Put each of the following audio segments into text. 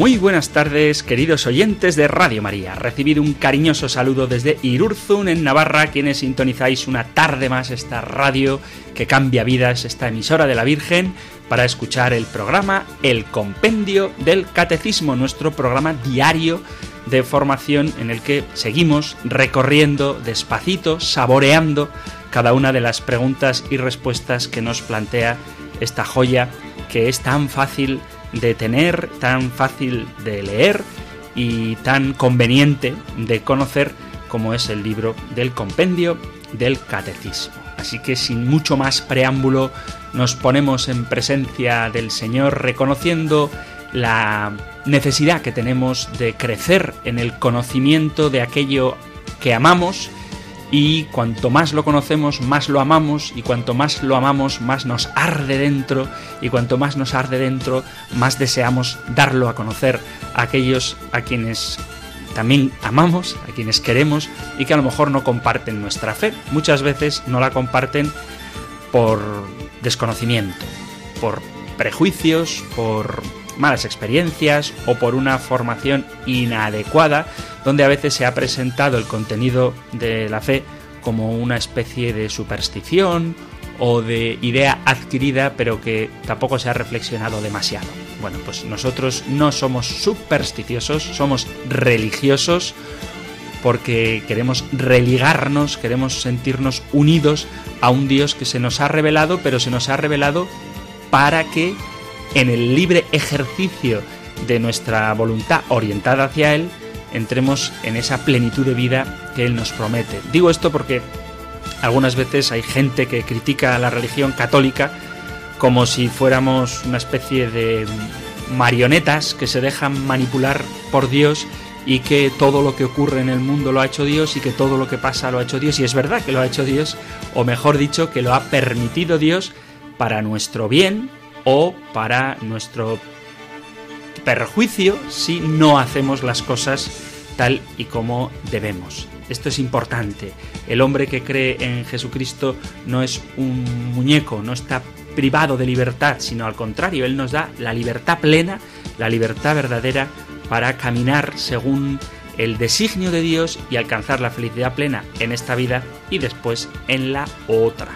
Muy buenas tardes, queridos oyentes de Radio María. Recibido un cariñoso saludo desde Irurzun, en Navarra, quienes sintonizáis una tarde más esta radio que cambia vidas, esta emisora de la Virgen, para escuchar el programa El Compendio del Catecismo, nuestro programa diario de formación en el que seguimos recorriendo despacito, saboreando cada una de las preguntas y respuestas que nos plantea esta joya que es tan fácil de tener, tan fácil de leer y tan conveniente de conocer como es el libro del compendio del catecismo. Así que sin mucho más preámbulo nos ponemos en presencia del Señor reconociendo la necesidad que tenemos de crecer en el conocimiento de aquello que amamos y cuanto más lo conocemos, más lo amamos, y cuanto más lo amamos, más nos arde dentro, y cuanto más nos arde dentro, más deseamos darlo a conocer a aquellos a quienes también amamos, a quienes queremos, y que a lo mejor no comparten nuestra fe. Muchas veces no la comparten por desconocimiento, por prejuicios, por malas experiencias o por una formación inadecuada, donde a veces se ha presentado el contenido de la fe como una especie de superstición o de idea adquirida pero que tampoco se ha reflexionado demasiado. Bueno, pues nosotros no somos supersticiosos, somos religiosos porque queremos religarnos, queremos sentirnos unidos a un Dios que se nos ha revelado, pero se nos ha revelado para que en el libre ejercicio de nuestra voluntad orientada hacia Él, entremos en esa plenitud de vida que Él nos promete. Digo esto porque algunas veces hay gente que critica a la religión católica como si fuéramos una especie de marionetas que se dejan manipular por Dios y que todo lo que ocurre en el mundo lo ha hecho Dios y que todo lo que pasa lo ha hecho Dios. Y es verdad que lo ha hecho Dios, o mejor dicho, que lo ha permitido Dios para nuestro bien o para nuestro perjuicio si no hacemos las cosas tal y como debemos. Esto es importante. El hombre que cree en Jesucristo no es un muñeco, no está privado de libertad, sino al contrario, Él nos da la libertad plena, la libertad verdadera para caminar según el designio de Dios y alcanzar la felicidad plena en esta vida y después en la otra.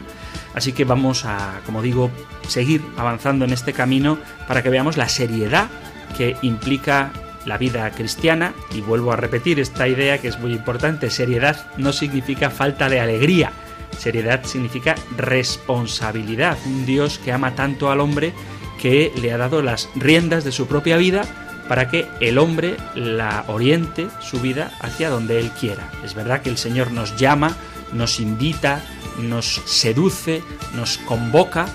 Así que vamos a, como digo, seguir avanzando en este camino para que veamos la seriedad que implica la vida cristiana. Y vuelvo a repetir esta idea que es muy importante, seriedad no significa falta de alegría, seriedad significa responsabilidad, un Dios que ama tanto al hombre que le ha dado las riendas de su propia vida para que el hombre la oriente su vida hacia donde él quiera. Es verdad que el Señor nos llama, nos invita, nos seduce, nos convoca,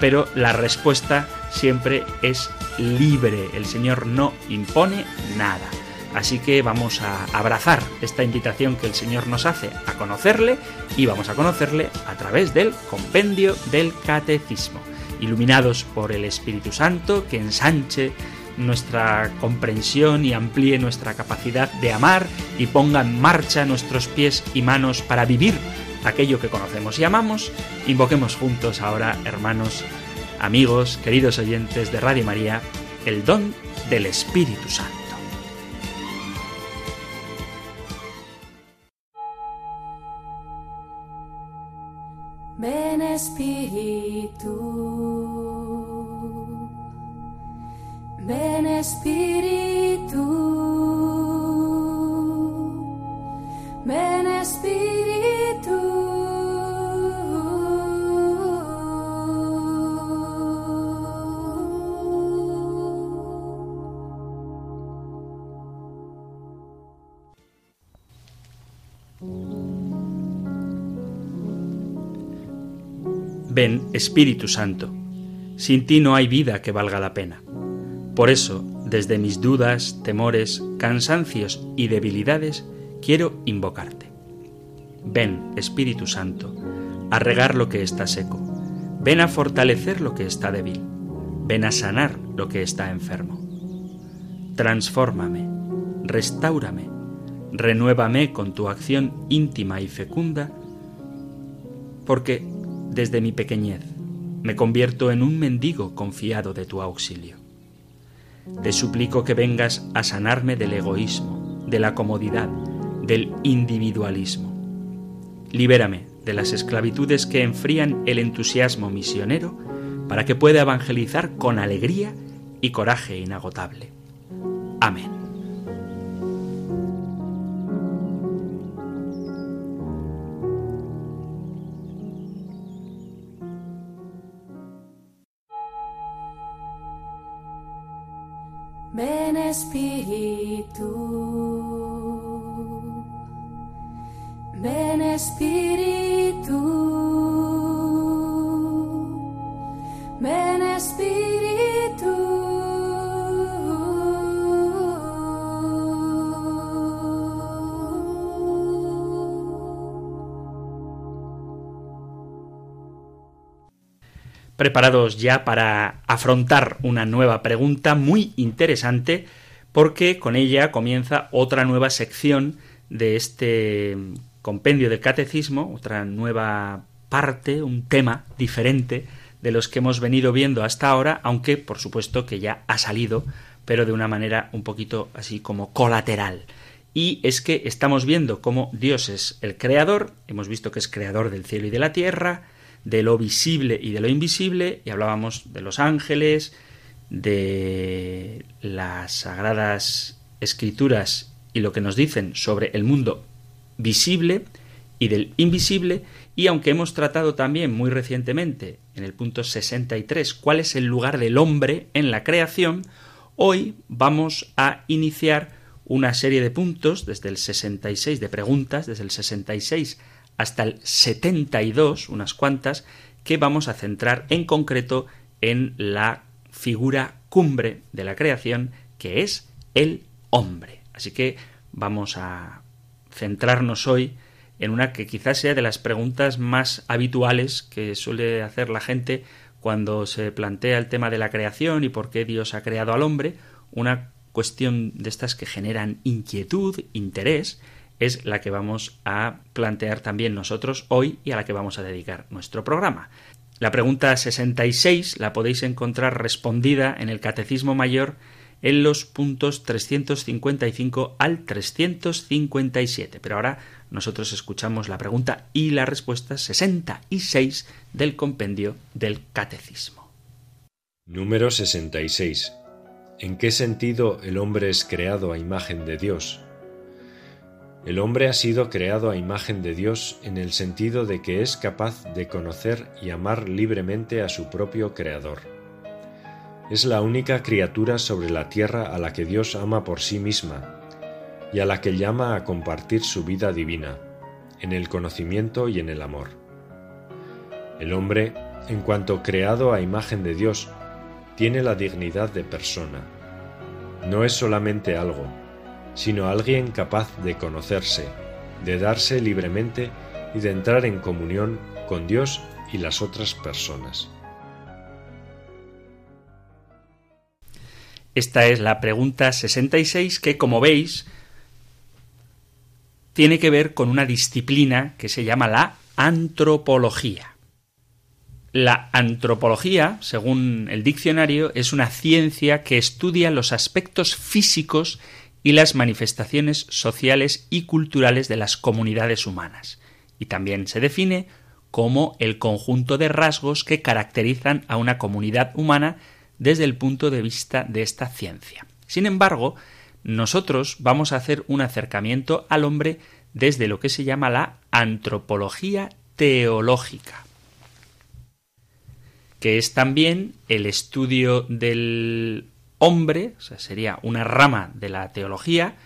pero la respuesta siempre es libre. El Señor no impone nada. Así que vamos a abrazar esta invitación que el Señor nos hace a conocerle y vamos a conocerle a través del compendio del catecismo, iluminados por el Espíritu Santo que ensanche nuestra comprensión y amplíe nuestra capacidad de amar y ponga en marcha nuestros pies y manos para vivir aquello que conocemos y amamos, invoquemos juntos ahora, hermanos, amigos, queridos oyentes de Radio María, el don del Espíritu Santo. Ven Espíritu, ven Espíritu, ven Espíritu. Ven, Espíritu Santo, sin ti no hay vida que valga la pena. Por eso, desde mis dudas, temores, cansancios y debilidades, quiero invocarte. Ven, Espíritu Santo, a regar lo que está seco. Ven a fortalecer lo que está débil. Ven a sanar lo que está enfermo. Transfórmame, restáurame, renuévame con tu acción íntima y fecunda, porque desde mi pequeñez me convierto en un mendigo confiado de tu auxilio. Te suplico que vengas a sanarme del egoísmo, de la comodidad, del individualismo. Libérame de las esclavitudes que enfrían el entusiasmo misionero para que pueda evangelizar con alegría y coraje inagotable. Amén. Ven Espíritu, preparados ya para afrontar una nueva pregunta muy interesante porque con ella comienza otra nueva sección de este compendio del catecismo, otra nueva parte, un tema diferente de los que hemos venido viendo hasta ahora, aunque por supuesto que ya ha salido, pero de una manera un poquito así como colateral. Y es que estamos viendo cómo Dios es el creador, hemos visto que es creador del cielo y de la tierra, de lo visible y de lo invisible, y hablábamos de los ángeles, de las sagradas escrituras y lo que nos dicen sobre el mundo visible y del invisible, y aunque hemos tratado también muy recientemente, en el punto 63, cuál es el lugar del hombre en la creación, hoy vamos a iniciar una serie de puntos, desde el 66 de preguntas, desde el 66 hasta el 72, unas cuantas, que vamos a centrar en concreto en la figura cumbre de la creación, que es el hombre. Así que vamos a centrarnos hoy en una que quizás sea de las preguntas más habituales que suele hacer la gente cuando se plantea el tema de la creación y por qué Dios ha creado al hombre, una cuestión de estas que generan inquietud, interés, es la que vamos a plantear también nosotros hoy y a la que vamos a dedicar nuestro programa. La pregunta 66 la podéis encontrar respondida en el Catecismo Mayor en los puntos 355 al 357. Pero ahora nosotros escuchamos la pregunta y la respuesta 66 del compendio del Catecismo. Número 66. ¿En qué sentido el hombre es creado a imagen de Dios? El hombre ha sido creado a imagen de Dios en el sentido de que es capaz de conocer y amar libremente a su propio Creador. Es la única criatura sobre la tierra a la que Dios ama por sí misma y a la que llama a compartir su vida divina, en el conocimiento y en el amor. El hombre, en cuanto creado a imagen de Dios, tiene la dignidad de persona. No es solamente algo, sino alguien capaz de conocerse, de darse libremente y de entrar en comunión con Dios y las otras personas. Esta es la pregunta 66 que, como veis, tiene que ver con una disciplina que se llama la antropología. La antropología, según el diccionario, es una ciencia que estudia los aspectos físicos y las manifestaciones sociales y culturales de las comunidades humanas. Y también se define como el conjunto de rasgos que caracterizan a una comunidad humana desde el punto de vista de esta ciencia. Sin embargo, nosotros vamos a hacer un acercamiento al hombre desde lo que se llama la antropología teológica que es también el estudio del hombre, o sea, sería una rama de la teología,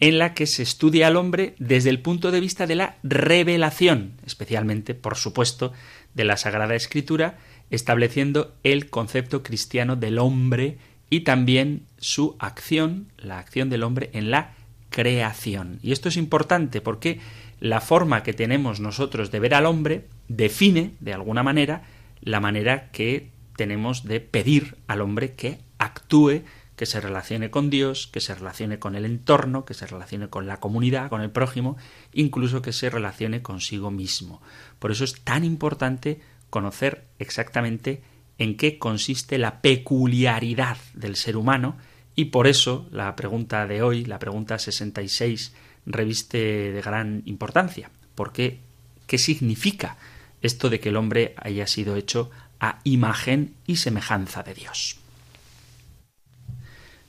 en la que se estudia al hombre desde el punto de vista de la revelación, especialmente, por supuesto, de la Sagrada Escritura, estableciendo el concepto cristiano del hombre y también su acción, la acción del hombre en la creación. Y esto es importante porque la forma que tenemos nosotros de ver al hombre define, de alguna manera, la manera que tenemos de pedir al hombre que actúe, que se relacione con Dios, que se relacione con el entorno, que se relacione con la comunidad, con el prójimo, incluso que se relacione consigo mismo. Por eso es tan importante conocer exactamente en qué consiste la peculiaridad del ser humano y por eso la pregunta de hoy, la pregunta 66, reviste de gran importancia. porque qué? significa esto de que el hombre haya sido hecho a imagen y semejanza de Dios?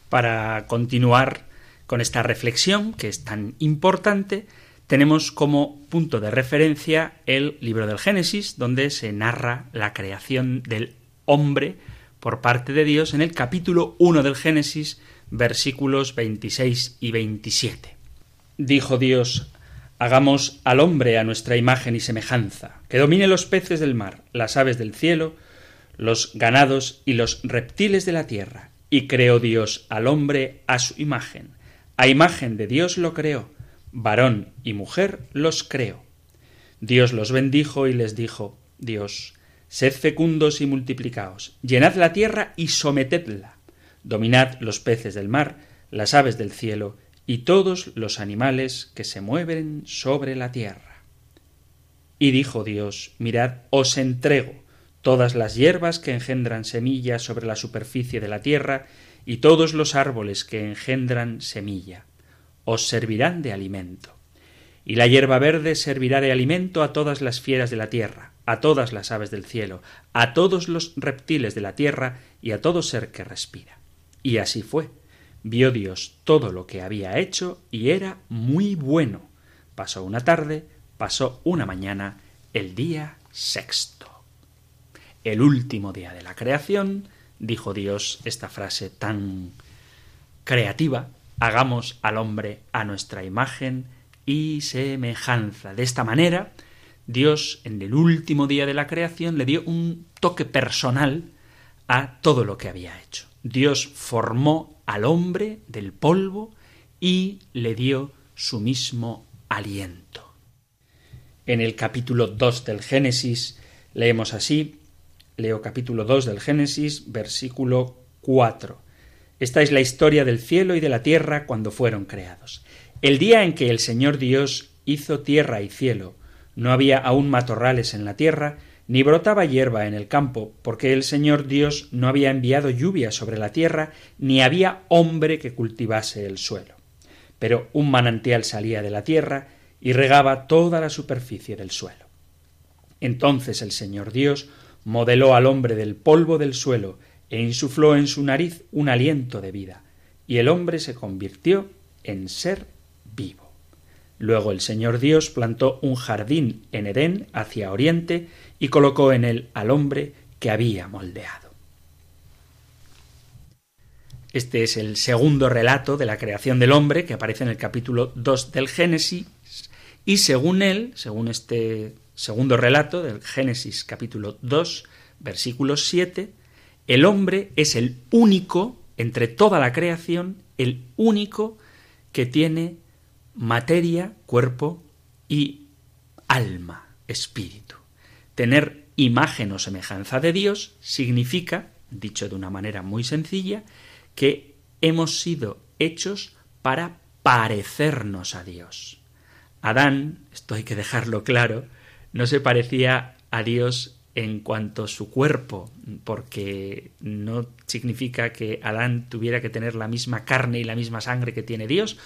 Para continuar con esta reflexión, que es tan importante, tenemos como punto de referencia el libro del Génesis, donde se narra la creación del hombre por parte de Dios en el capítulo 1 del Génesis, versículos 26 y 27. Dijo Dios, hagamos al hombre a nuestra imagen y semejanza, que domine los peces del mar, las aves del cielo, los ganados y los reptiles de la tierra. Y creó Dios al hombre a su imagen. A imagen de Dios lo creó, varón y mujer los creó. Dios los bendijo y les dijo, Dios, Sed fecundos y multiplicaos, llenad la tierra y sometedla, dominad los peces del mar, las aves del cielo y todos los animales que se mueven sobre la tierra. Y dijo Dios, mirad, os entrego todas las hierbas que engendran semilla sobre la superficie de la tierra, y todos los árboles que engendran semilla, os servirán de alimento. Y la hierba verde servirá de alimento a todas las fieras de la tierra, a todas las aves del cielo, a todos los reptiles de la tierra y a todo ser que respira. Y así fue. Vio Dios todo lo que había hecho y era muy bueno. Pasó una tarde, pasó una mañana, el día sexto. El último día de la creación, dijo Dios esta frase tan creativa, hagamos al hombre a nuestra imagen y semejanza. De esta manera, Dios en el último día de la creación le dio un toque personal a todo lo que había hecho. Dios formó al hombre del polvo y le dio su mismo aliento. En el capítulo 2 del Génesis leemos así, leo capítulo 2 del Génesis, versículo 4. Esta es la historia del cielo y de la tierra cuando fueron creados. El día en que el Señor Dios hizo tierra y cielo, no había aún matorrales en la tierra, ni brotaba hierba en el campo, porque el Señor Dios no había enviado lluvia sobre la tierra, ni había hombre que cultivase el suelo. Pero un manantial salía de la tierra y regaba toda la superficie del suelo. Entonces el Señor Dios modeló al hombre del polvo del suelo e insufló en su nariz un aliento de vida, y el hombre se convirtió en ser vivo. Luego el Señor Dios plantó un jardín en Edén hacia oriente y colocó en él al hombre que había moldeado. Este es el segundo relato de la creación del hombre que aparece en el capítulo 2 del Génesis y según él, según este segundo relato del Génesis capítulo 2 versículo 7, el hombre es el único entre toda la creación, el único que tiene materia, cuerpo y alma, espíritu. Tener imagen o semejanza de Dios significa, dicho de una manera muy sencilla, que hemos sido hechos para parecernos a Dios. Adán, esto hay que dejarlo claro, no se parecía a Dios en cuanto a su cuerpo, porque no significa que Adán tuviera que tener la misma carne y la misma sangre que tiene Dios,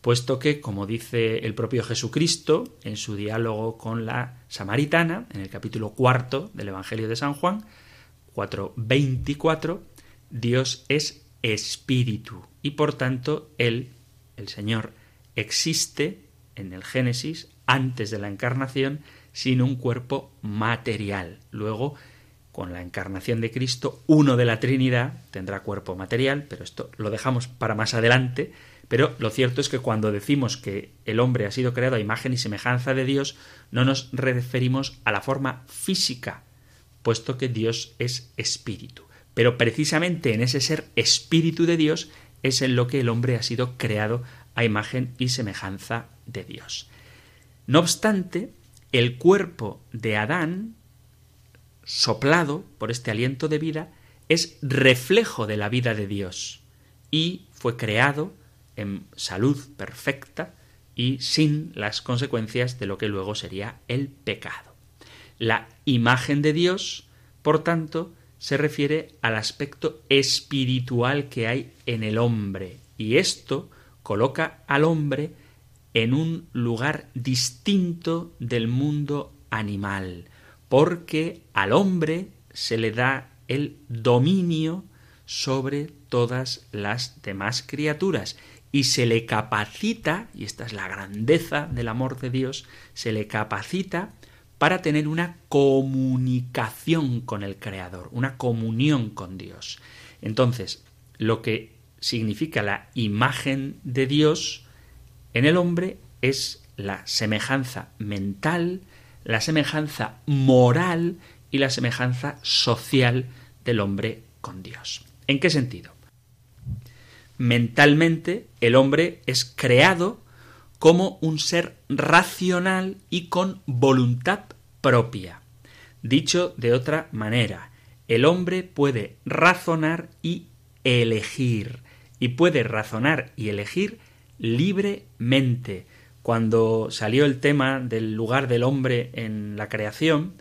puesto que, como dice el propio Jesucristo en su diálogo con la samaritana, en el capítulo cuarto del Evangelio de San Juan, 4.24, Dios es espíritu y por tanto Él, el Señor, existe en el Génesis antes de la encarnación sin un cuerpo material. Luego, con la encarnación de Cristo, uno de la Trinidad tendrá cuerpo material, pero esto lo dejamos para más adelante, pero lo cierto es que cuando decimos que el hombre ha sido creado a imagen y semejanza de Dios, no nos referimos a la forma física, puesto que Dios es espíritu. Pero precisamente en ese ser espíritu de Dios es en lo que el hombre ha sido creado a imagen y semejanza de Dios. No obstante, el cuerpo de Adán, soplado por este aliento de vida, es reflejo de la vida de Dios y fue creado en salud perfecta y sin las consecuencias de lo que luego sería el pecado. La imagen de Dios, por tanto, se refiere al aspecto espiritual que hay en el hombre y esto coloca al hombre en un lugar distinto del mundo animal, porque al hombre se le da el dominio sobre todas las demás criaturas y se le capacita, y esta es la grandeza del amor de Dios, se le capacita para tener una comunicación con el Creador, una comunión con Dios. Entonces, lo que significa la imagen de Dios en el hombre es la semejanza mental, la semejanza moral y la semejanza social del hombre con Dios. ¿En qué sentido? Mentalmente el hombre es creado como un ser racional y con voluntad propia. Dicho de otra manera, el hombre puede razonar y elegir, y puede razonar y elegir libremente. Cuando salió el tema del lugar del hombre en la creación,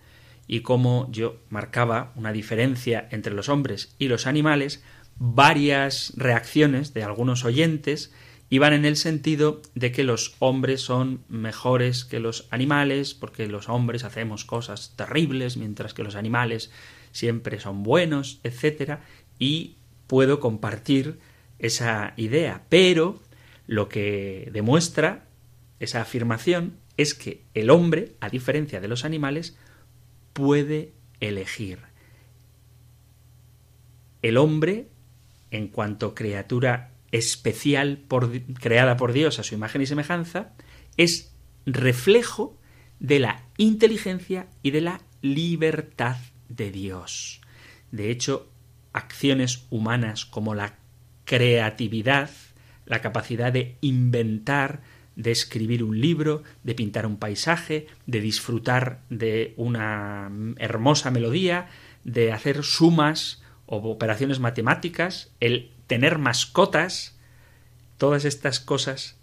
y cómo yo marcaba una diferencia entre los hombres y los animales, varias reacciones de algunos oyentes iban en el sentido de que los hombres son mejores que los animales, porque los hombres hacemos cosas terribles, mientras que los animales siempre son buenos, etc. Y puedo compartir esa idea, pero lo que demuestra esa afirmación es que el hombre, a diferencia de los animales, puede elegir. El hombre, en cuanto criatura especial creada por Dios a su imagen y semejanza, es reflejo de la inteligencia y de la libertad de Dios. De hecho, acciones humanas como la creatividad, la capacidad de inventar, de escribir un libro, de pintar un paisaje, de disfrutar de una hermosa melodía, de hacer sumas o operaciones matemáticas, el tener mascotas, todas estas cosas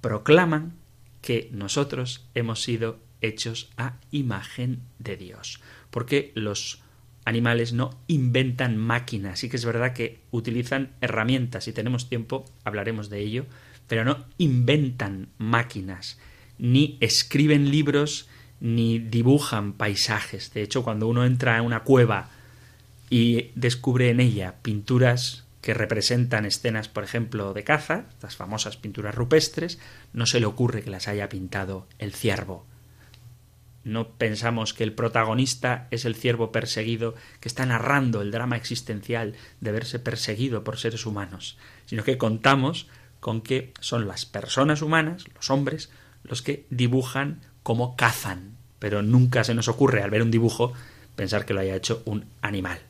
proclaman que nosotros hemos sido hechos a imagen de Dios. Porque los animales no inventan máquinas. Sí que es verdad que utilizan herramientas. Si tenemos tiempo, hablaremos de ello pero no inventan máquinas, ni escriben libros, ni dibujan paisajes. De hecho, cuando uno entra en una cueva y descubre en ella pinturas que representan escenas, por ejemplo, de caza, las famosas pinturas rupestres, no se le ocurre que las haya pintado el ciervo. No pensamos que el protagonista es el ciervo perseguido que está narrando el drama existencial de verse perseguido por seres humanos, sino que contamos con que son las personas humanas, los hombres, los que dibujan como cazan, pero nunca se nos ocurre al ver un dibujo pensar que lo haya hecho un animal.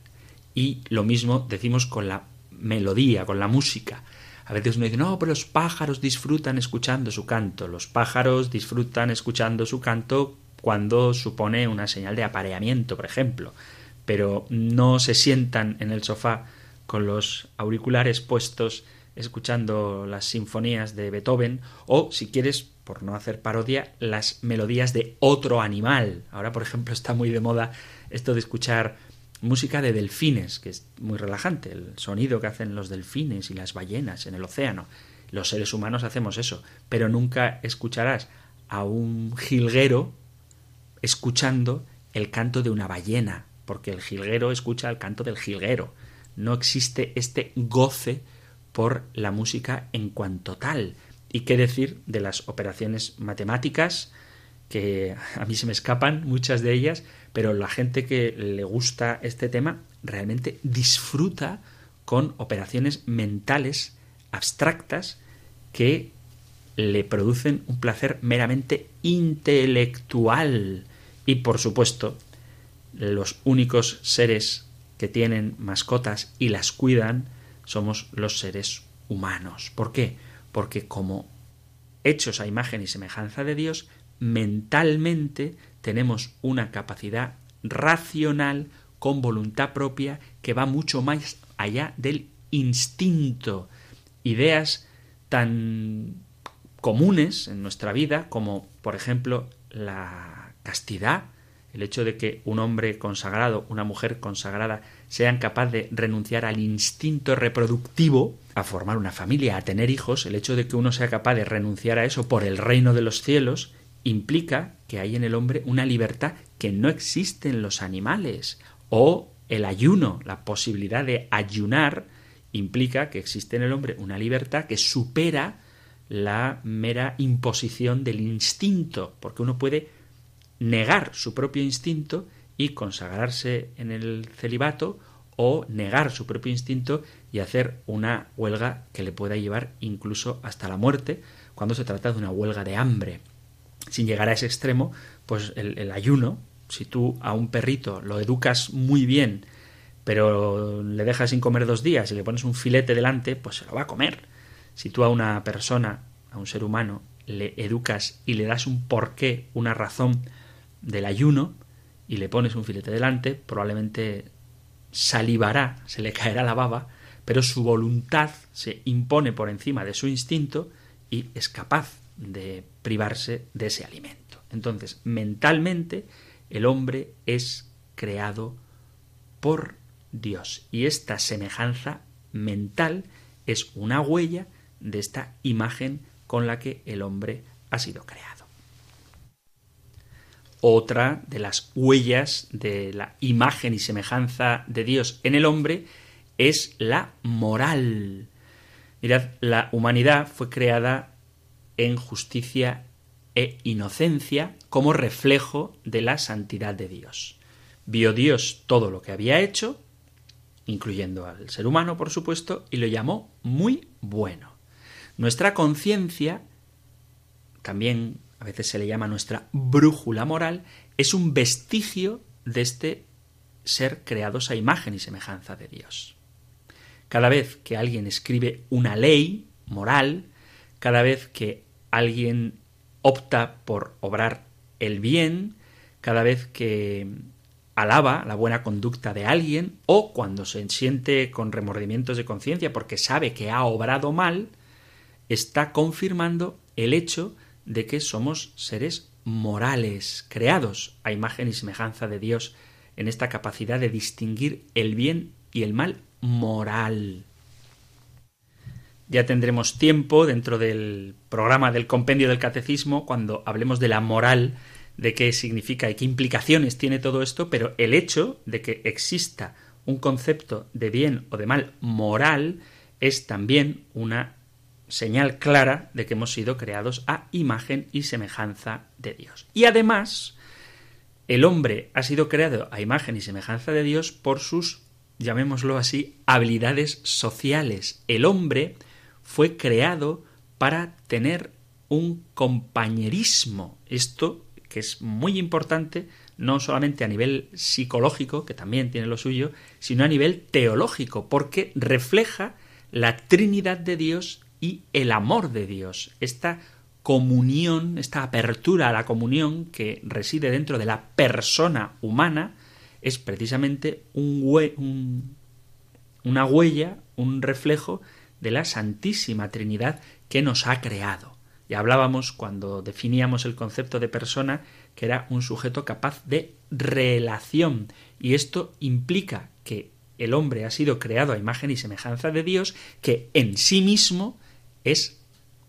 Y lo mismo decimos con la melodía, con la música. A veces uno dice, no, pero los pájaros disfrutan escuchando su canto. Los pájaros disfrutan escuchando su canto cuando supone una señal de apareamiento, por ejemplo. Pero no se sientan en el sofá con los auriculares puestos escuchando las sinfonías de Beethoven o, si quieres, por no hacer parodia, las melodías de otro animal. Ahora, por ejemplo, está muy de moda esto de escuchar música de delfines, que es muy relajante, el sonido que hacen los delfines y las ballenas en el océano. Los seres humanos hacemos eso, pero nunca escucharás a un jilguero escuchando el canto de una ballena, porque el jilguero escucha el canto del jilguero. No existe este goce por la música en cuanto tal. ¿Y qué decir de las operaciones matemáticas? que a mí se me escapan muchas de ellas, pero la gente que le gusta este tema realmente disfruta con operaciones mentales abstractas que le producen un placer meramente intelectual. Y por supuesto, los únicos seres que tienen mascotas y las cuidan somos los seres humanos. ¿Por qué? Porque como hechos a imagen y semejanza de Dios, mentalmente tenemos una capacidad racional con voluntad propia que va mucho más allá del instinto. Ideas tan comunes en nuestra vida como, por ejemplo, la castidad, el hecho de que un hombre consagrado, una mujer consagrada, sean capaces de renunciar al instinto reproductivo, a formar una familia, a tener hijos, el hecho de que uno sea capaz de renunciar a eso por el reino de los cielos, implica que hay en el hombre una libertad que no existe en los animales. O el ayuno, la posibilidad de ayunar, implica que existe en el hombre una libertad que supera la mera imposición del instinto, porque uno puede negar su propio instinto y consagrarse en el celibato o negar su propio instinto y hacer una huelga que le pueda llevar incluso hasta la muerte cuando se trata de una huelga de hambre. Sin llegar a ese extremo, pues el, ayuno, si tú a un perrito lo educas muy bien, pero le dejas sin comer dos días y le pones un filete delante, pues se lo va a comer. Si tú a una persona, a un ser humano, le educas y le das un porqué, una razón del ayuno, y le pones un filete delante, probablemente salivará, se le caerá la baba, pero su voluntad se impone por encima de su instinto y es capaz de privarse de ese alimento. Entonces, mentalmente, el hombre es creado por Dios y esta semejanza mental es una huella de esta imagen con la que el hombre ha sido creado. Otra de las huellas de la imagen y semejanza de Dios en el hombre es la moral. Mirad, la humanidad fue creada en justicia e inocencia como reflejo de la santidad de Dios. Vio Dios todo lo que había hecho, incluyendo al ser humano, por supuesto, y lo llamó muy bueno. Nuestra conciencia, también a veces se le llama nuestra brújula moral, es un vestigio de este ser creados a imagen y semejanza de Dios. Cada vez que alguien escribe una ley moral, cada vez que alguien opta por obrar el bien, cada vez que alaba la buena conducta de alguien o cuando se siente con remordimientos de conciencia porque sabe que ha obrado mal, está confirmando el hecho de que somos seres morales, creados a imagen y semejanza de Dios, en esta capacidad de distinguir el bien y el mal moral. Ya tendremos tiempo dentro del programa del compendio del catecismo cuando hablemos de la moral, de qué significa y qué implicaciones tiene todo esto, pero el hecho de que exista un concepto de bien o de mal moral es también una señal clara de que hemos sido creados a imagen y semejanza de Dios. Y además, el hombre ha sido creado a imagen y semejanza de Dios por sus, llamémoslo así, habilidades sociales. El hombre fue creado para tener un compañerismo. Esto que es muy importante, no solamente a nivel psicológico, que también tiene lo suyo, sino a nivel teológico, porque refleja la Trinidad de Dios y el amor de Dios. Esta comunión, esta apertura a la comunión que reside dentro de la persona humana, es precisamente un, una huella, un reflejo de la Santísima Trinidad que nos ha creado. Ya hablábamos cuando definíamos el concepto de persona que era un sujeto capaz de relación y esto implica que el hombre ha sido creado a imagen y semejanza de Dios que en sí mismo es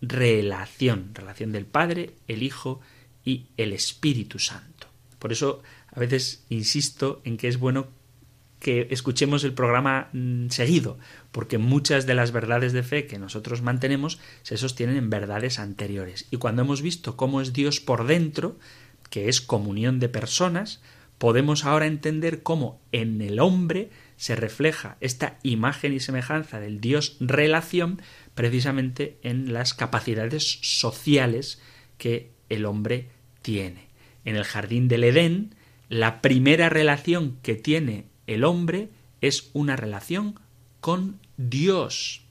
relación, relación del Padre, el Hijo y el Espíritu Santo. Por eso a veces insisto en que es bueno que escuchemos el programa mm, seguido, porque muchas de las verdades de fe que nosotros mantenemos se sostienen en verdades anteriores. Y cuando hemos visto cómo es Dios por dentro, que es comunión de personas, podemos ahora entender cómo en el hombre se refleja esta imagen y semejanza del Dios relación precisamente en las capacidades sociales que el hombre tiene. En el jardín del Edén, la primera relación que tiene el hombre es una relación con Dios.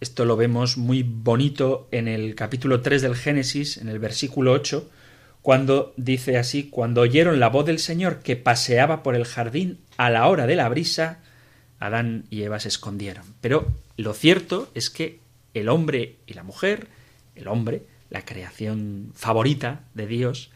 Esto lo vemos muy bonito en el capítulo 3 del Génesis, en el versículo 8, cuando dice así, cuando oyeron la voz del Señor que paseaba por el jardín a la hora de la brisa, Adán y Eva se escondieron. Pero lo cierto es que el hombre y la mujer, el hombre, la creación favorita de Dios,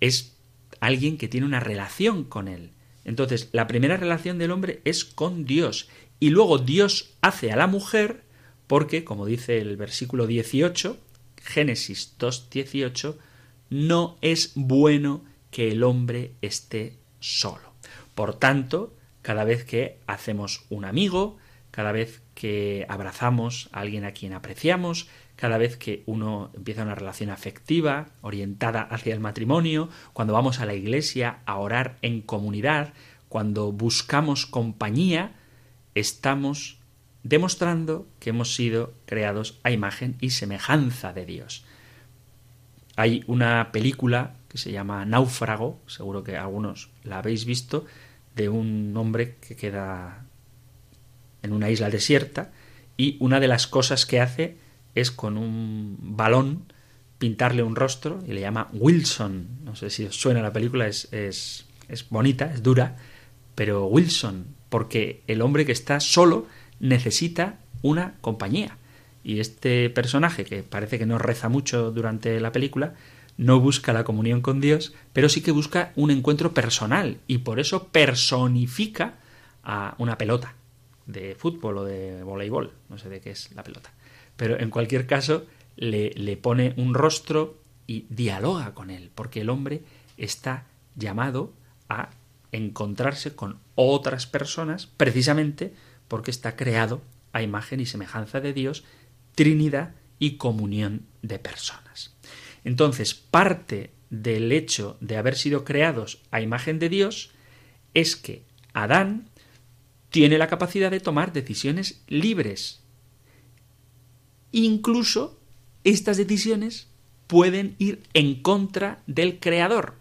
es alguien que tiene una relación con él. Entonces, la primera relación del hombre es con Dios. Y luego Dios hace a la mujer porque, como dice el versículo 18, Génesis 2.18, no es bueno que el hombre esté solo. Por tanto, cada vez que hacemos un amigo, cada vez que abrazamos a alguien a quien apreciamos, cada vez que uno empieza una relación afectiva orientada hacia el matrimonio, cuando vamos a la iglesia a orar en comunidad, cuando buscamos compañía, estamos demostrando que hemos sido creados a imagen y semejanza de Dios. Hay una película que se llama Náufrago, seguro que algunos la habéis visto, de un hombre que queda en una isla desierta y una de las cosas que hace es con un balón pintarle un rostro y le llama Wilson. No sé si os suena la película, es, es, es bonita, es dura, pero Wilson, porque el hombre que está solo necesita una compañía. Y este personaje, que parece que no reza mucho durante la película, no busca la comunión con Dios, pero sí que busca un encuentro personal y por eso personifica a una pelota de fútbol o de voleibol, no sé de qué es la pelota. Pero en cualquier caso le, le pone un rostro y dialoga con él, porque el hombre está llamado a encontrarse con otras personas precisamente porque está creado a imagen y semejanza de Dios Trinidad y comunión de personas. Entonces, parte del hecho de haber sido creados a imagen de Dios es que Adán tiene la capacidad de tomar decisiones libres. Incluso estas decisiones pueden ir en contra del Creador.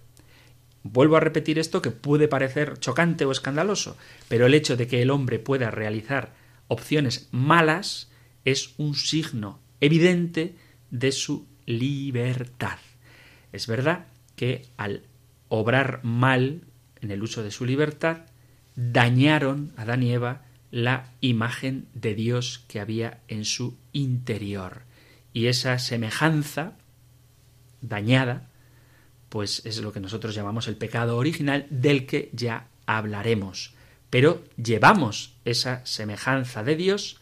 Vuelvo a repetir esto que puede parecer chocante o escandaloso, pero el hecho de que el hombre pueda realizar opciones malas es un signo evidente de su libertad. Es verdad que al obrar mal en el uso de su libertad, dañaron a Adán y Eva la imagen de Dios que había en su interior. Y esa semejanza dañada, pues es lo que nosotros llamamos el pecado original, del que ya hablaremos. Pero llevamos esa semejanza de Dios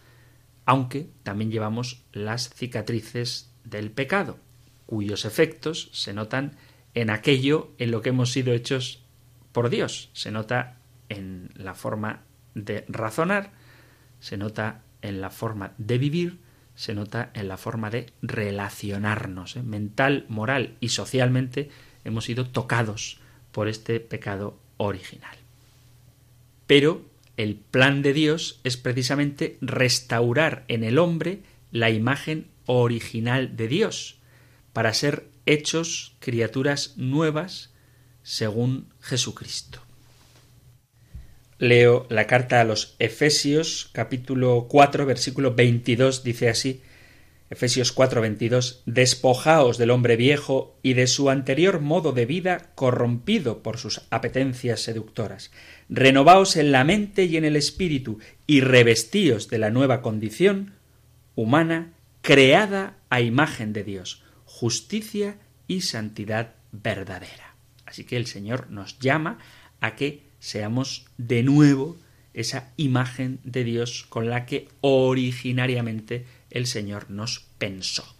aunque también llevamos las cicatrices del pecado, cuyos efectos se notan en aquello en lo que hemos sido hechos por Dios. Se nota en la forma de razonar, se nota en la forma de vivir, se nota en la forma de relacionarnos. ¿eh? Mental, moral y socialmente hemos sido tocados por este pecado original. Pero el plan de Dios es precisamente restaurar en el hombre la imagen original de Dios, para ser hechos criaturas nuevas según Jesucristo. Leo la carta a los Efesios capítulo 4 versículo 22 dice así Efesios 4:22 Despojaos del hombre viejo y de su anterior modo de vida corrompido por sus apetencias seductoras. Renovaos en la mente y en el espíritu y revestíos de la nueva condición humana creada a imagen de Dios, justicia y santidad verdadera. Así que el Señor nos llama a que seamos de nuevo esa imagen de Dios con la que originariamente el Señor nos pensó.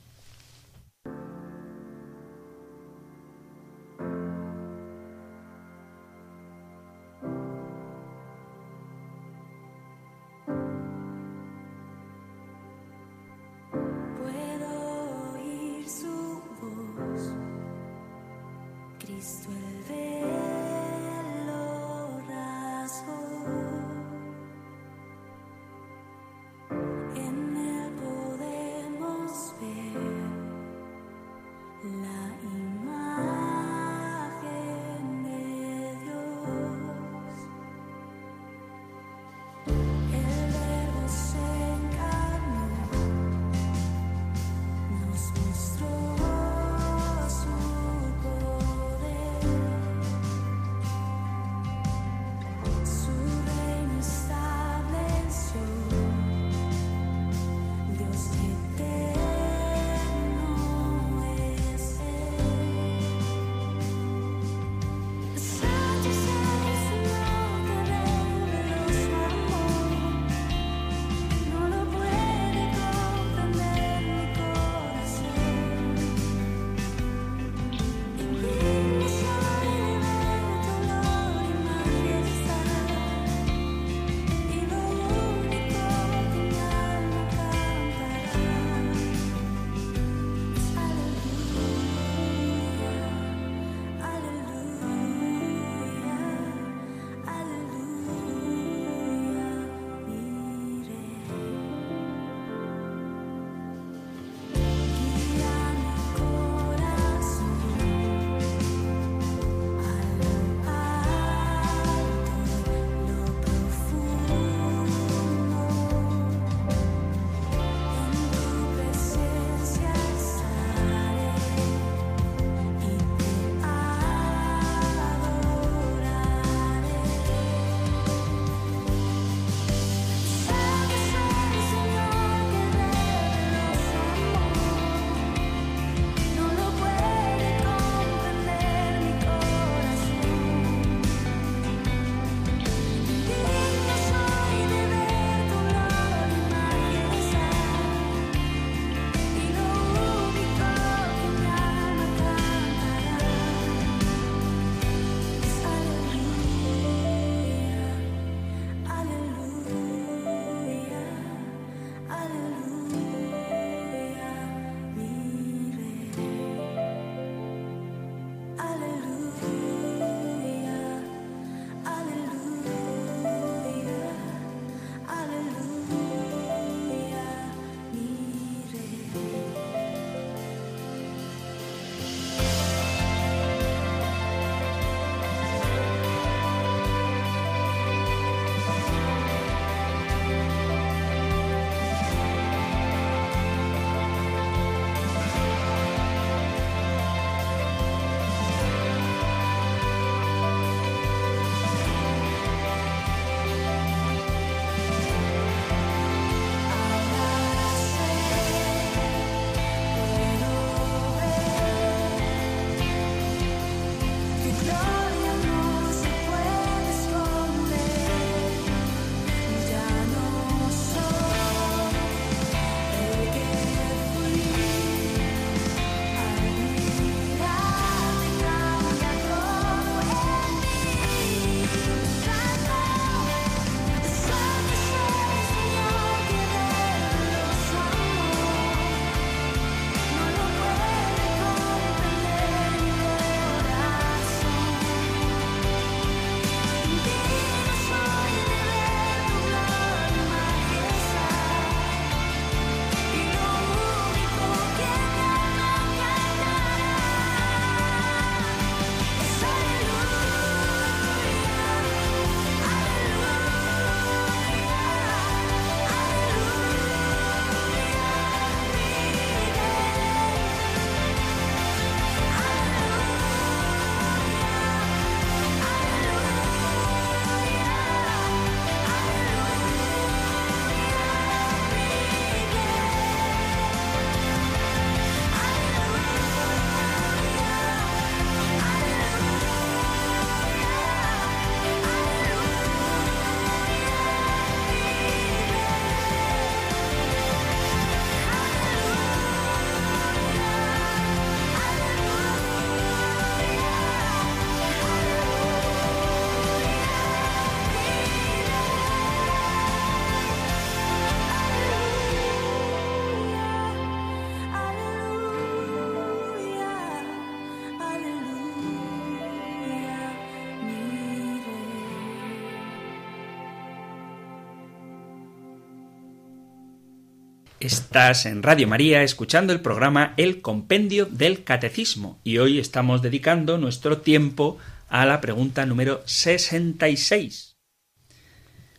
Estás en Radio María escuchando el programa El Compendio del Catecismo y hoy estamos dedicando nuestro tiempo a la pregunta número 66,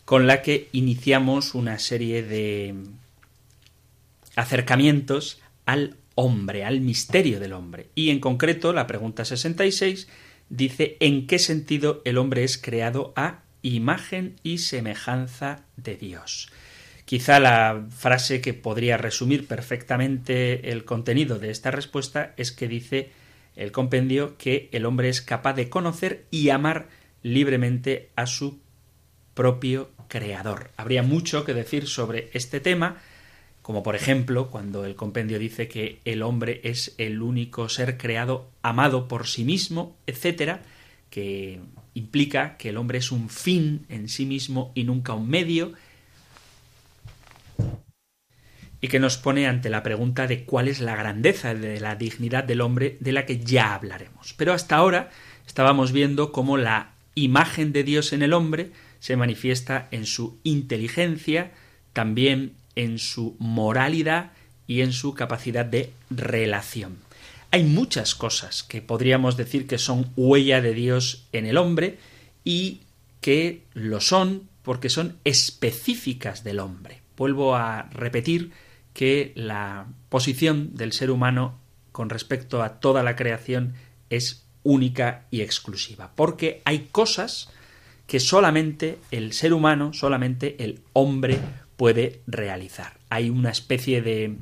con la que iniciamos una serie de acercamientos al hombre, al misterio del hombre. Y en concreto la pregunta 66 dice ¿en qué sentido el hombre es creado a imagen y semejanza de Dios? Quizá la frase que podría resumir perfectamente el contenido de esta respuesta es que dice el compendio que el hombre es capaz de conocer y amar libremente a su propio creador. Habría mucho que decir sobre este tema, como por ejemplo cuando el compendio dice que el hombre es el único ser creado amado por sí mismo, etcétera, que implica que el hombre es un fin en sí mismo y nunca un medio, y que nos pone ante la pregunta de cuál es la grandeza de la dignidad del hombre de la que ya hablaremos. Pero hasta ahora estábamos viendo cómo la imagen de Dios en el hombre se manifiesta en su inteligencia, también en su moralidad y en su capacidad de relación. Hay muchas cosas que podríamos decir que son huella de Dios en el hombre y que lo son porque son específicas del hombre. Vuelvo a repetir que la posición del ser humano con respecto a toda la creación es única y exclusiva, porque hay cosas que solamente el ser humano, solamente el hombre puede realizar. Hay una especie de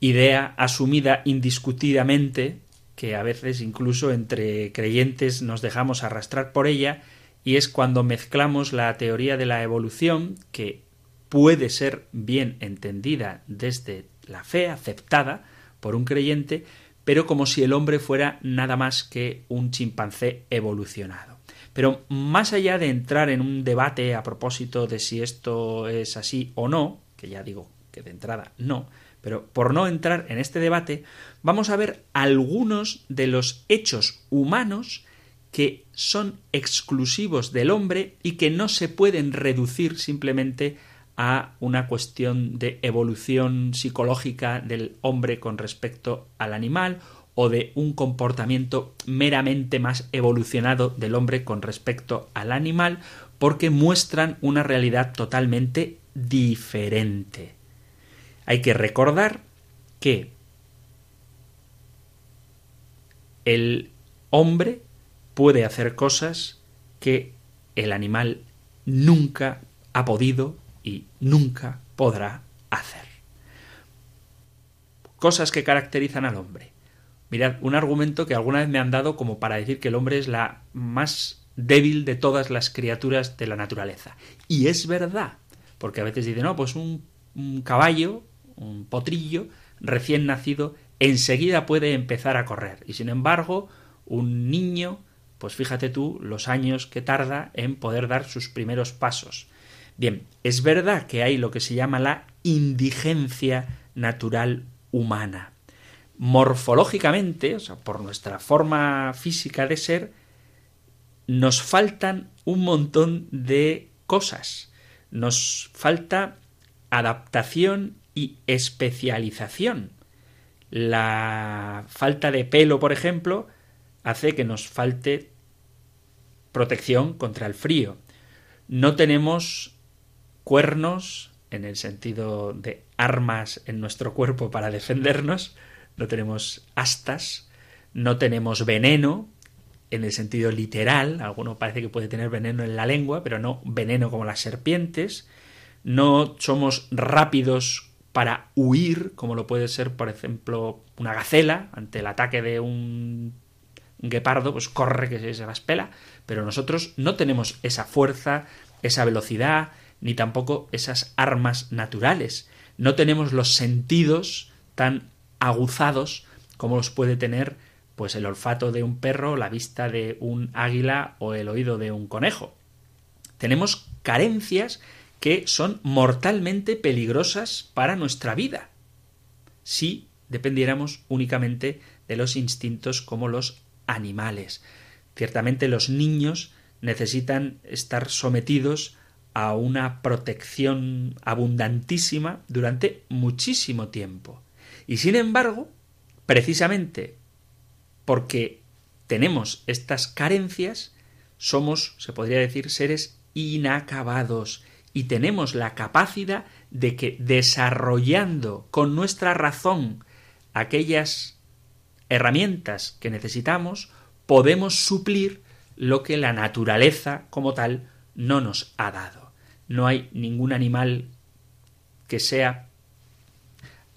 idea asumida indiscutidamente que a veces incluso entre creyentes nos dejamos arrastrar por ella y es cuando mezclamos la teoría de la evolución que puede ser bien entendida desde la fe, aceptada por un creyente, pero como si el hombre fuera nada más que un chimpancé evolucionado. Pero más allá de entrar en un debate a propósito de si esto es así o no, que ya digo que de entrada no, pero por no entrar en este debate, vamos a ver algunos de los hechos humanos que son exclusivos del hombre y que no se pueden reducir simplemente a una cuestión de evolución psicológica del hombre con respecto al animal o de un comportamiento meramente más evolucionado del hombre con respecto al animal porque muestran una realidad totalmente diferente. Hay que recordar que el hombre puede hacer cosas que el animal nunca ha podido y nunca podrá hacer. Cosas que caracterizan al hombre. Mirad, un argumento que alguna vez me han dado como para decir que el hombre es la más débil de todas las criaturas de la naturaleza. Y es verdad, porque a veces dicen, no, pues un, un caballo, un potrillo recién nacido, enseguida puede empezar a correr. Y sin embargo, un niño, pues fíjate tú los años que tarda en poder dar sus primeros pasos. Bien, es verdad que hay lo que se llama la indigencia natural humana. Morfológicamente, o sea, por nuestra forma física de ser, nos faltan un montón de cosas. Nos falta adaptación y especialización. La falta de pelo, por ejemplo, hace que nos falte protección contra el frío. No tenemos cuernos, en el sentido de armas en nuestro cuerpo para defendernos, no tenemos astas, no tenemos veneno, en el sentido literal, alguno parece que puede tener veneno en la lengua, pero no veneno como las serpientes, no somos rápidos para huir, como lo puede ser, por ejemplo, una gacela ante el ataque de un guepardo, pues corre que se las pela, pero nosotros no tenemos esa fuerza, esa velocidad, ni tampoco esas armas naturales. No tenemos los sentidos tan aguzados como los puede tener pues el olfato de un perro, la vista de un águila o el oído de un conejo. Tenemos carencias que son mortalmente peligrosas para nuestra vida si dependiéramos únicamente de los instintos como los animales. Ciertamente los niños necesitan estar sometidos a una protección abundantísima durante muchísimo tiempo. Y sin embargo, precisamente porque tenemos estas carencias, somos, se podría decir, seres inacabados y tenemos la capacidad de que desarrollando con nuestra razón aquellas herramientas que necesitamos, podemos suplir lo que la naturaleza como tal no nos ha dado. No hay ningún animal que sea...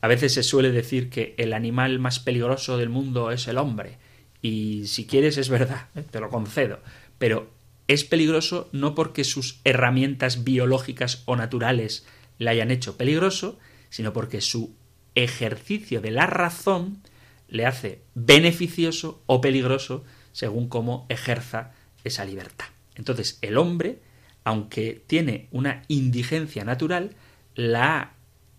A veces se suele decir que el animal más peligroso del mundo es el hombre. Y si quieres es verdad, ¿eh? te lo concedo. Pero es peligroso no porque sus herramientas biológicas o naturales le hayan hecho peligroso, sino porque su ejercicio de la razón le hace beneficioso o peligroso según cómo ejerza esa libertad. Entonces, el hombre, aunque tiene una indigencia natural, la ha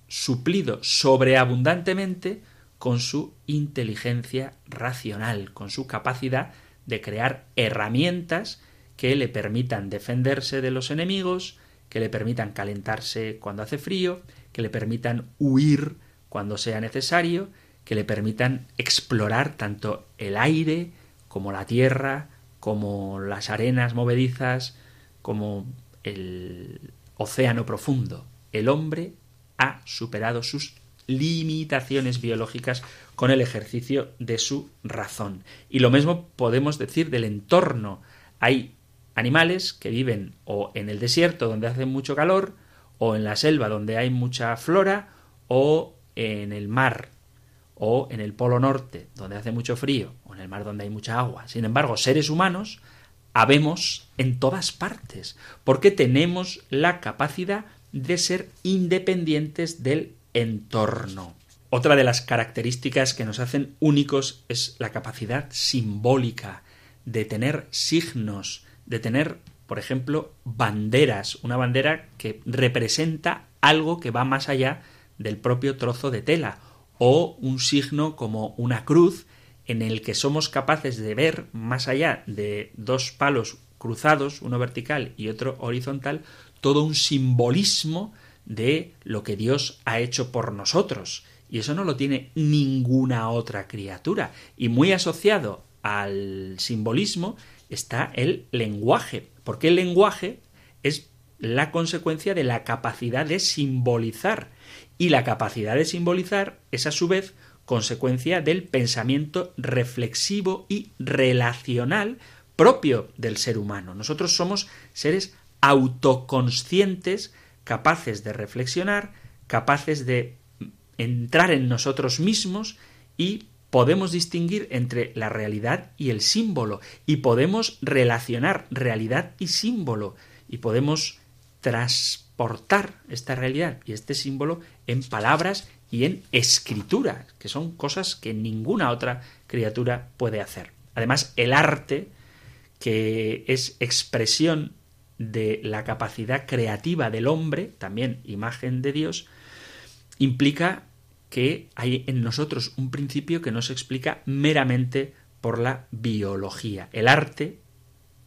suplido sobreabundantemente con su inteligencia racional, con su capacidad de crear herramientas que le permitan defenderse de los enemigos, que le permitan calentarse cuando hace frío, que le permitan huir cuando sea necesario, que le permitan explorar tanto el aire como la tierra, como las arenas movedizas, como el océano profundo. El hombre ha superado sus limitaciones biológicas con el ejercicio de su razón. Y lo mismo podemos decir del entorno. Hay animales que viven o en el desierto donde hace mucho calor, o en la selva donde hay mucha flora, o en el mar, o en el polo norte donde hace mucho frío, o en el mar donde hay mucha agua. Sin embargo, seres humanos habemos en todas partes, porque tenemos la capacidad de ser independientes del entorno. Otra de las características que nos hacen únicos es la capacidad simbólica de tener signos, de tener, por ejemplo, banderas, una bandera que representa algo que va más allá del propio trozo de tela, o un signo como una cruz en el que somos capaces de ver más allá de dos palos cruzados, uno vertical y otro horizontal, todo un simbolismo de lo que Dios ha hecho por nosotros. Y eso no lo tiene ninguna otra criatura. Y muy asociado al simbolismo está el lenguaje, porque el lenguaje es la consecuencia de la capacidad de simbolizar. Y la capacidad de simbolizar es a su vez consecuencia del pensamiento reflexivo y relacional propio del ser humano. Nosotros somos seres autoconscientes, capaces de reflexionar, capaces de entrar en nosotros mismos y podemos distinguir entre la realidad y el símbolo y podemos relacionar realidad y símbolo y podemos transportar esta realidad y este símbolo en palabras y en escritura, que son cosas que ninguna otra criatura puede hacer. Además, el arte, que es expresión de la capacidad creativa del hombre, también imagen de Dios, implica que hay en nosotros un principio que no se explica meramente por la biología. El arte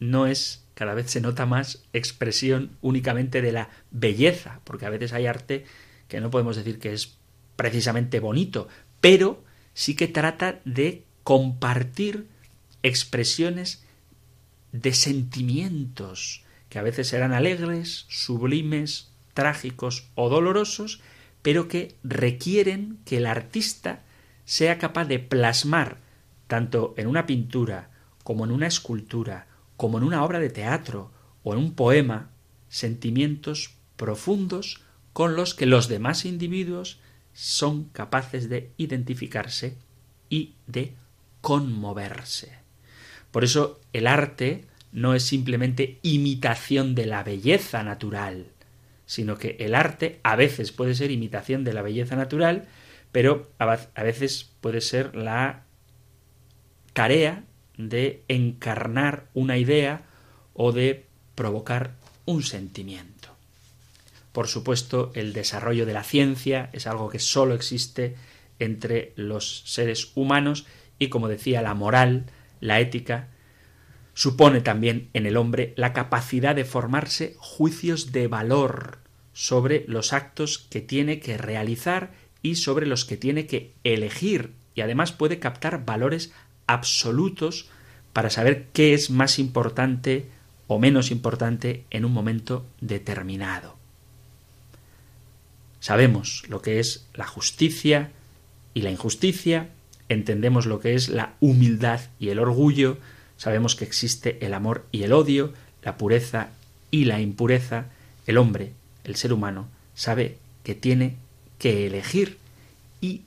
no es, cada vez se nota más, expresión únicamente de la belleza, porque a veces hay arte que no podemos decir que es precisamente bonito, pero sí que trata de compartir expresiones de sentimientos, que a veces serán alegres, sublimes, trágicos o dolorosos, pero que requieren que el artista sea capaz de plasmar, tanto en una pintura, como en una escultura, como en una obra de teatro o en un poema, sentimientos profundos con los que los demás individuos son capaces de identificarse y de conmoverse. Por eso el arte no es simplemente imitación de la belleza natural, sino que el arte a veces puede ser imitación de la belleza natural, pero a veces puede ser la tarea de encarnar una idea o de provocar un sentimiento. Por supuesto, el desarrollo de la ciencia es algo que sólo existe entre los seres humanos y, como decía, la moral, la ética, supone también en el hombre la capacidad de formarse juicios de valor sobre los actos que tiene que realizar y sobre los que tiene que elegir y además puede captar valores absolutos para saber qué es más importante o menos importante en un momento determinado. Sabemos lo que es la justicia y la injusticia, entendemos lo que es la humildad y el orgullo, sabemos que existe el amor y el odio, la pureza y la impureza, el hombre, el ser humano, sabe que tiene que elegir y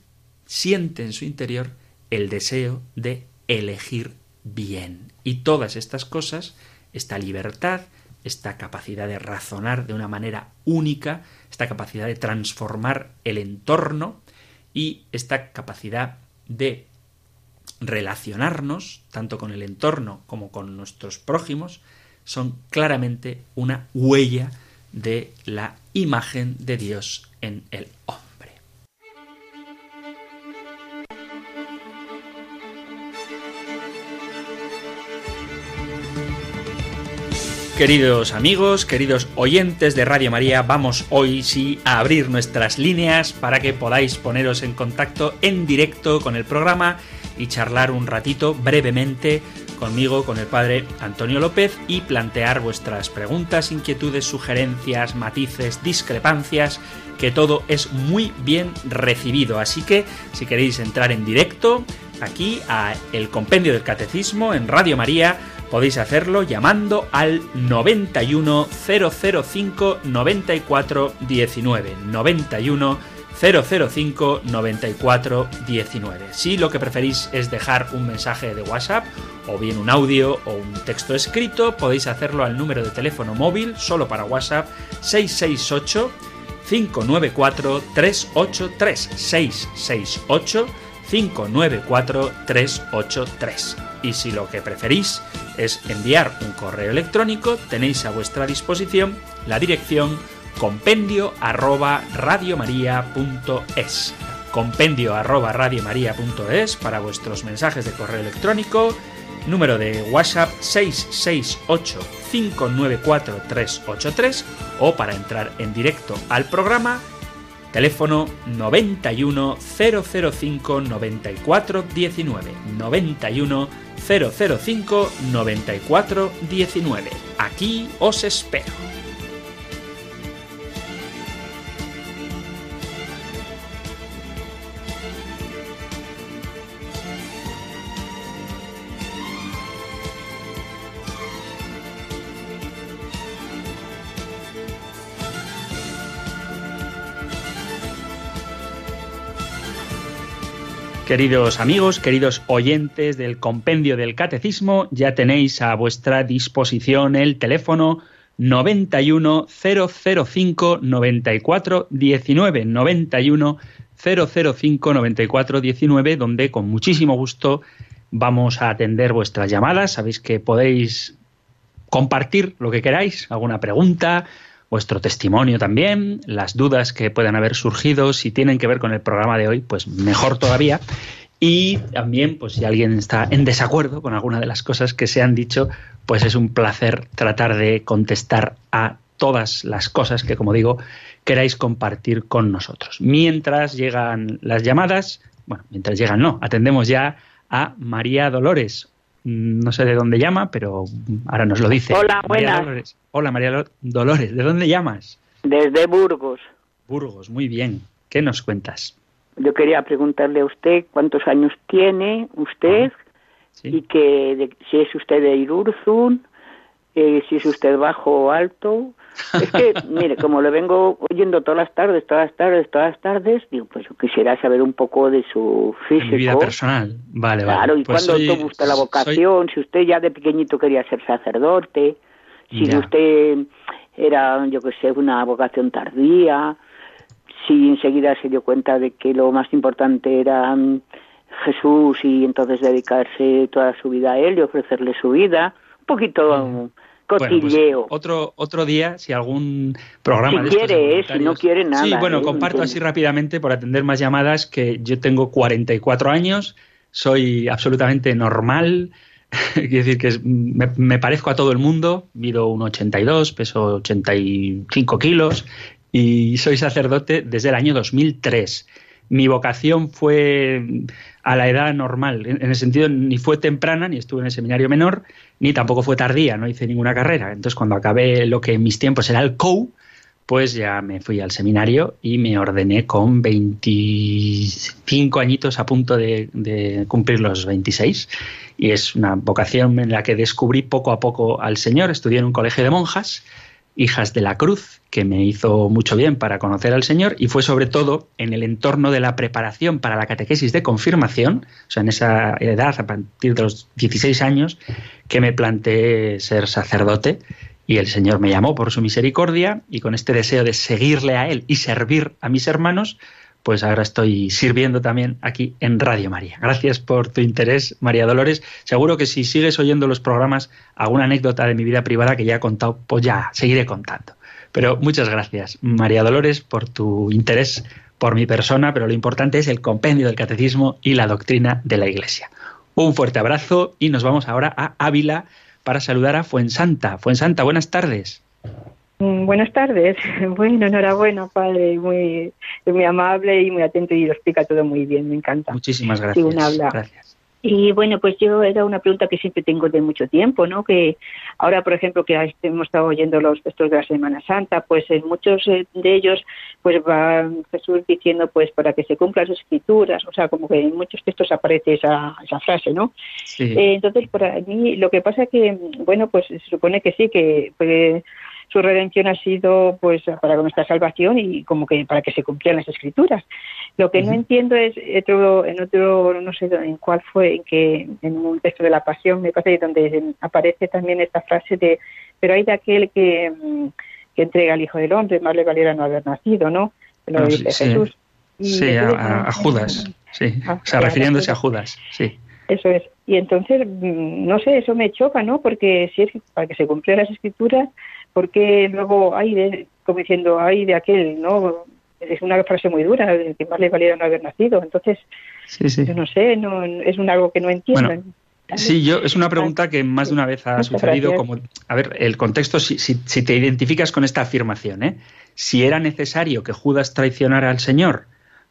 siente en su interior el deseo de elegir bien. Y todas estas cosas, esta libertad, esta capacidad de razonar de una manera única, esta capacidad de transformar el entorno y esta capacidad de relacionarnos tanto con el entorno como con nuestros prójimos son claramente una huella de la imagen de Dios en el hombre. Queridos amigos, queridos oyentes de Radio María, vamos hoy sí a abrir nuestras líneas para que podáis poneros en contacto en directo con el programa y charlar un ratito brevemente conmigo, con el padre Antonio López y plantear vuestras preguntas, inquietudes, sugerencias, matices, discrepancias, que todo es muy bien recibido. Así que si queréis entrar en directo aquí a el compendio del catecismo en Radio María, podéis hacerlo llamando al 91005 94 19 91 005 94 19. Si lo que preferís es dejar un mensaje de WhatsApp o bien un audio o un texto escrito, podéis hacerlo al número de teléfono móvil solo para WhatsApp 668 594 383 668 594 383. Y si lo que preferís es enviar un correo electrónico, tenéis a vuestra disposición la dirección compendio arroba radiomaria.es. Compendio arroba radiomaria.es para vuestros mensajes de correo electrónico, número de WhatsApp 668 594 383 o para entrar en directo al programa Teléfono 91 005 94 19. 91 005 94 19. Aquí os espero. Queridos amigos, queridos oyentes del compendio del catecismo, ya tenéis a vuestra disposición el teléfono 91 005 94 19 91 005 94 19 donde con muchísimo gusto vamos a atender vuestras llamadas. Sabéis que podéis compartir lo que queráis, alguna pregunta, vuestro testimonio también, las dudas que puedan haber surgido, si tienen que ver con el programa de hoy, pues mejor todavía. Y también, pues si alguien está en desacuerdo con alguna de las cosas que se han dicho, pues es un placer tratar de contestar a todas las cosas que, como digo, queráis compartir con nosotros. Mientras llegan las llamadas, bueno, mientras llegan no, atendemos ya a María Dolores. No sé de dónde llama, pero ahora nos lo dice. Hola, María buenas. Hola María Dolores, ¿de dónde llamas? Desde Burgos. Burgos, muy bien. ¿Qué nos cuentas? Yo quería preguntarle a usted cuántos años tiene usted ¿Sí? y que de- si es usted de Irurzun, eh, si es usted bajo o alto. Es que, mire, como lo vengo oyendo todas las tardes, todas las tardes, todas las tardes, digo, pues yo quisiera saber un poco de su físico. vida personal. Vale, vale. Claro, y Pues cuando soy- tuvo usted la soy- vocación, si usted ya de pequeñito quería ser sacerdote, si Ya. usted era, yo que sé, una vocación tardía, si enseguida se dio cuenta de que lo más importante era mm, Jesús y entonces dedicarse toda su vida a él y ofrecerle su vida, un poquito mm, Bueno, pues, cotilleo. otro, otro día, si algún programa Si de estos quiere, eh, si no quiere, nada, Sí, bueno, eh, comparto entiendo. así rápidamente por atender más llamadas que yo tengo 44 años, soy absolutamente normal, Quiere decir que me, parezco a todo el mundo, mido un 82, peso 85 kilos y soy sacerdote desde el año 2003. Mi vocación fue a la edad normal, en, el sentido ni fue temprana, ni estuve en el seminario menor, ni tampoco fue tardía, no hice ninguna carrera. Entonces cuando acabé lo que en mis tiempos era el COU, pues ya me fui al seminario y me ordené con 25 añitos a punto de, cumplir los 26. Y es una vocación en la que descubrí poco a poco al Señor. Estudié en un colegio de monjas, hijas de la cruz, que me hizo mucho bien para conocer al Señor y fue sobre todo en el entorno de la preparación para la catequesis de confirmación, o sea, en esa edad, a partir de los 16 años, que me planteé ser sacerdote y el Señor me llamó por su misericordia y con este deseo de seguirle a Él y servir a mis hermanos, pues ahora estoy sirviendo también aquí en Radio María. Gracias por tu interés, María Dolores. Seguro que si sigues oyendo los programas, alguna anécdota de mi vida privada que ya he contado, pues ya seguiré contando. Pero muchas gracias, María Dolores, por tu interés por mi persona, pero lo importante es el compendio del catecismo y la doctrina de la Iglesia. Un fuerte abrazo y nos vamos ahora a Ávila para saludar a Fuensanta. Fuensanta, buenas tardes. Mm, buenas tardes. Bueno, enhorabuena, padre. Muy, muy amable y muy atento y lo explica todo muy bien. Me encanta. Muchísimas gracias. Gracias. Y bueno, pues yo era una pregunta que siempre tengo de mucho tiempo, ¿no? Que ahora, por ejemplo, que hemos estado oyendo los textos de la Semana Santa, pues en muchos eh, de ellos, pues va Jesús diciendo, pues para que se cumplan las escrituras, o sea, como que en muchos textos aparece esa, esa frase, ¿no? Eh, entonces, para mí, lo que pasa que, bueno, pues se supone que sí, que su redención ha sido pues para nuestra salvación y como que para que se cumplieran las escrituras. Lo que no entiendo es otro, en otro, no sé en cuál fue, en que en un texto de la Pasión, me parece, donde aparece también esta frase de, pero hay de aquel que, mm, que entrega al Hijo del Hombre, más le valiera no haber nacido, ¿no? Lo ah, dice Jesús. Sí, a, Judas, sí, o sea, refiriéndose a Judas, sí. Eso es. Y entonces, mm, no sé, eso me choca, ¿no? Porque si es para que se cumplieran las escrituras, porque luego hay de, como diciendo, hay de aquel, ¿no? Es una frase muy dura, que más le valiera no haber nacido. Entonces, yo no sé, no, es un algo que no entiendo. sí, yo es una pregunta que más de una vez ha sucedido como, a ver, el contexto, si, si, si, te identificas con esta afirmación, ¿eh? si era necesario que Judas traicionara al Señor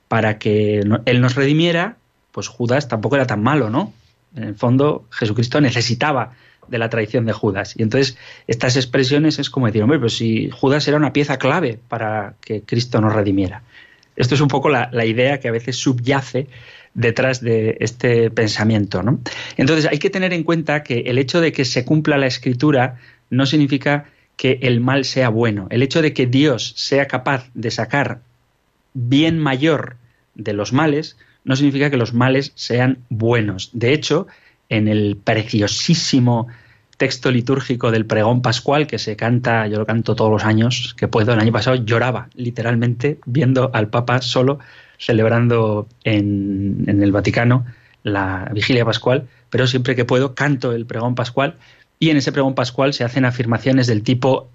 para que Él nos redimiera, pues Judas tampoco era tan malo, ¿no? En el fondo, Jesucristo necesitaba de la traición de Judas. Y entonces estas expresiones es como decir, hombre, pero si Judas era una pieza clave para que Cristo nos redimiera. Esto es un poco la, idea que a veces subyace detrás de este pensamiento. ¿no? Entonces hay que tener en cuenta que el hecho de que se cumpla la escritura no significa que el mal sea bueno. El hecho de que Dios sea capaz de sacar bien mayor de los males no significa que los males sean buenos. De hecho, en el preciosísimo texto litúrgico del pregón pascual que se canta, yo lo canto todos los años que puedo. El año pasado lloraba literalmente viendo al Papa solo celebrando en, el Vaticano la vigilia pascual, pero siempre que puedo canto el pregón pascual y en ese pregón pascual se hacen afirmaciones del tipo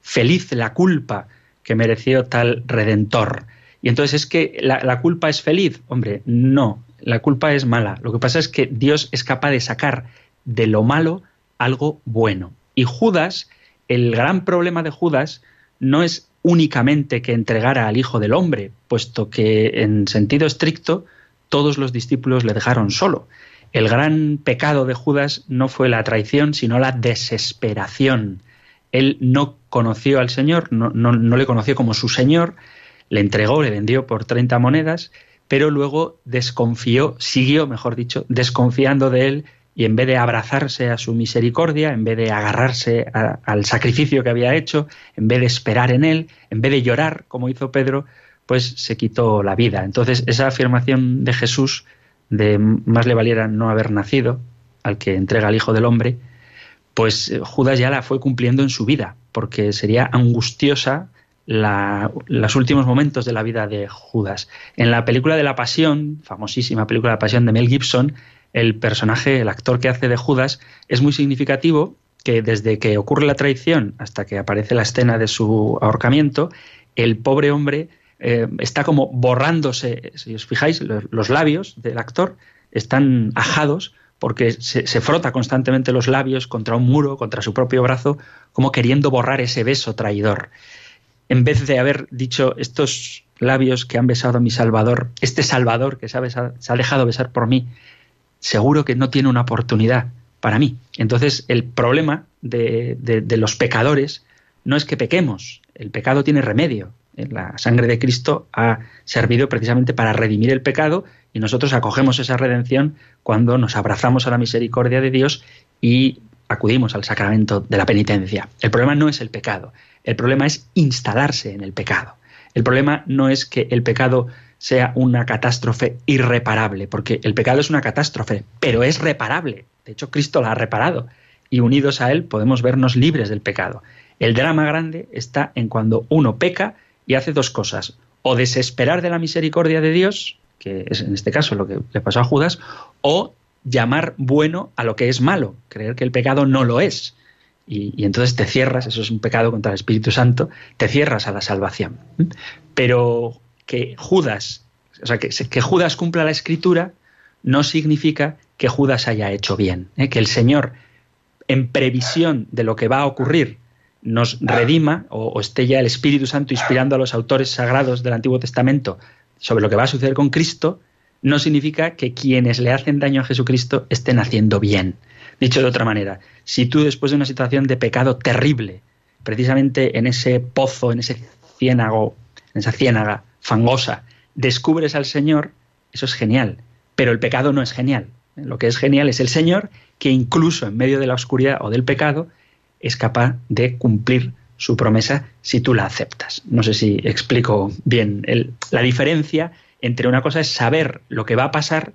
feliz la culpa que mereció tal redentor. Y entonces es que la culpa es feliz. Hombre, no, la culpa es mala. Lo que pasa es que Dios es capaz de sacar de lo malo algo bueno. Y Judas, el gran problema de Judas no es únicamente que entregara al Hijo del Hombre, puesto que en sentido estricto todos los discípulos le dejaron solo. El gran pecado de Judas no fue la traición, sino la desesperación. Él no conoció al Señor, no, no le conoció como su Señor, le entregó, le vendió por 30 monedas pero luego desconfió, siguió, mejor dicho, desconfiando de él y en vez de abrazarse a su misericordia, en vez de agarrarse al sacrificio que había hecho, en vez de esperar en él, en vez de llorar, como hizo Pedro, pues se quitó la vida. Entonces, esa afirmación de Jesús de más le valiera no haber nacido al que entrega al Hijo del Hombre, pues eh, Judas ya la fue cumpliendo en su vida, porque sería angustiosa los últimos momentos de la vida de Judas. En la película de la Pasión, famosísima película de la Pasión de Mel Gibson, el personaje, el actor que hace de Judas, es muy significativo que desde que ocurre la traición hasta que aparece la escena de su ahorcamiento, el pobre hombre eh, está como borrándose, si os fijáis, los, labios del actor están ajados porque se, se, frota constantemente los labios contra un muro, contra su propio brazo, como queriendo borrar ese beso traidor. En vez de haber dicho estos labios que han besado a mi Salvador, este Salvador que se ha, se ha dejado besar por mí, seguro que no tiene una oportunidad para mí. Entonces, el problema de, de, de los pecadores no es que pequemos, el pecado tiene remedio. La sangre de Cristo ha servido precisamente para redimir el pecado y nosotros acogemos esa redención cuando nos abrazamos a la misericordia de Dios y acudimos al sacramento de la penitencia. El problema no es el pecado, el problema es instalarse en el pecado. El problema no es que el pecado sea una catástrofe irreparable, porque el pecado es una catástrofe, pero es reparable. De hecho, Cristo la ha reparado y unidos a Él podemos vernos libres del pecado. El drama grande está en cuando uno peca y hace dos cosas, o desesperar de la misericordia de Dios, que es en este caso lo que le pasó a Judas, o llamar bueno a lo que es malo, creer que el pecado no lo es. Y, entonces te cierras, eso es un pecado contra el Espíritu Santo, te cierras a la salvación. Pero que Judas, o sea, que, que Judas cumpla la escritura no significa que Judas haya hecho bien, ¿eh? que el Señor, en previsión de lo que va a ocurrir, nos redima o, o esté ya el Espíritu Santo inspirando a los autores sagrados del Antiguo Testamento sobre lo que va a suceder con Cristo, no significa que quienes le hacen daño a Jesucristo estén haciendo bien. Dicho de otra manera, si tú después de una situación de pecado terrible, precisamente en ese pozo, en ese ciénago, en esa ciénaga fangosa, descubres al Señor, eso es genial, pero el pecado no es genial. Lo que es genial es el Señor que incluso en medio de la oscuridad o del pecado es capaz de cumplir su promesa si tú la aceptas. No sé si explico bien la diferencia entre una cosa es saber lo que va a pasar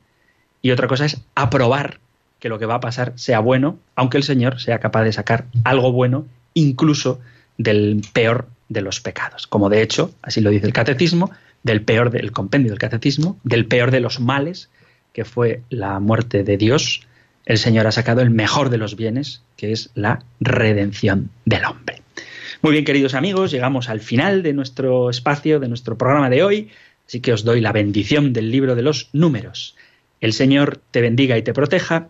y otra cosa es aprobar que lo que va a pasar sea bueno, aunque el Señor sea capaz de sacar algo bueno incluso del peor de los pecados. Como de hecho, así lo dice el catecismo, del peor del compendio del catecismo, del peor de los males, que fue la muerte de Dios, el Señor ha sacado el mejor de los bienes, que es la redención del hombre. Muy bien, queridos amigos, llegamos al final de nuestro espacio, de nuestro programa de hoy, así que os doy la bendición del libro de los números. El Señor te bendiga y te proteja,